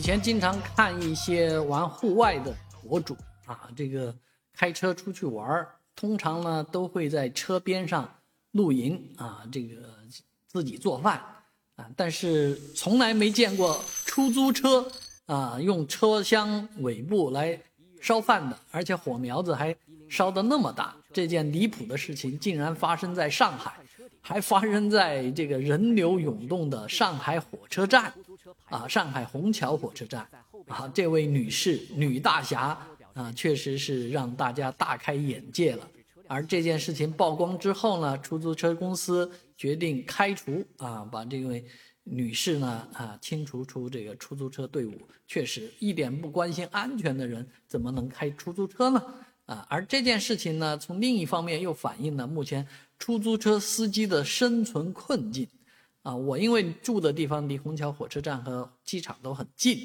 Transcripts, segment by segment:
以前经常看一些玩户外的博主啊，这个开车出去玩，通常呢都会在车边上露营啊，这个自己做饭啊，但是从来没见过出租车啊用车厢尾部来烧饭的，而且火苗子还烧得那么大。这件离谱的事情竟然发生在上海，还发生在这个人流涌动的上海火车站。啊，上海虹桥火车站，啊，这位女士女大侠啊，确实是让大家大开眼界了。而这件事情曝光之后呢，出租车公司决定开除啊，把这位女士呢啊清除出这个出租车队伍。确实，一点不关心安全的人怎么能开出租车呢？啊，而这件事情呢，从另一方面又反映了目前出租车司机的生存困境。啊，我因为住的地方离虹桥火车站和机场都很近，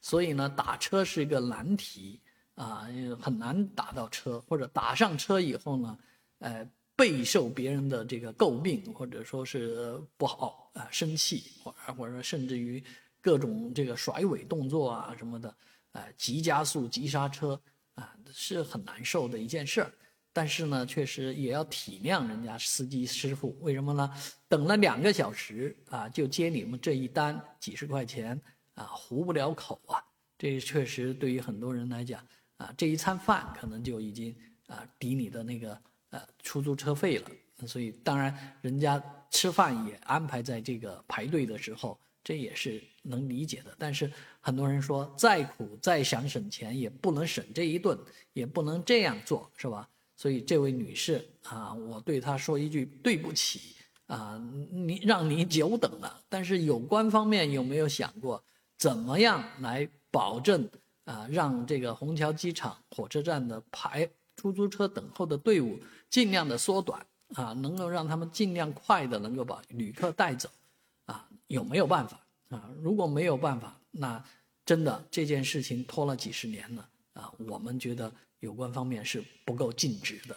所以呢，打车是一个难题啊，很难打到车，或者打上车以后呢，呃，备受别人的这个诟病，或者说是不好啊，生气，或者或者说甚至于各种这个甩尾动作啊什么的，啊，急加速、急刹车啊，是很难受的一件事儿。但是呢，确实也要体谅人家司机师傅，为什么呢？等了两个小时啊，就接你们这一单几十块钱啊，糊不了口啊。这确实对于很多人来讲啊，这一餐饭可能就已经啊抵你的那个呃出租车费了。所以当然，人家吃饭也安排在这个排队的时候，这也是能理解的。但是很多人说，再苦再想省钱，也不能省这一顿，也不能这样做，是吧？所以这位女士啊，我对她说一句对不起啊，你让你久等了。但是有关方面有没有想过，怎么样来保证啊，让这个虹桥机场火车站的排出租车等候的队伍尽量的缩短啊，能够让他们尽量快的能够把旅客带走啊？有没有办法啊？如果没有办法，那真的这件事情拖了几十年了啊，我们觉得。有关方面是不够尽职的。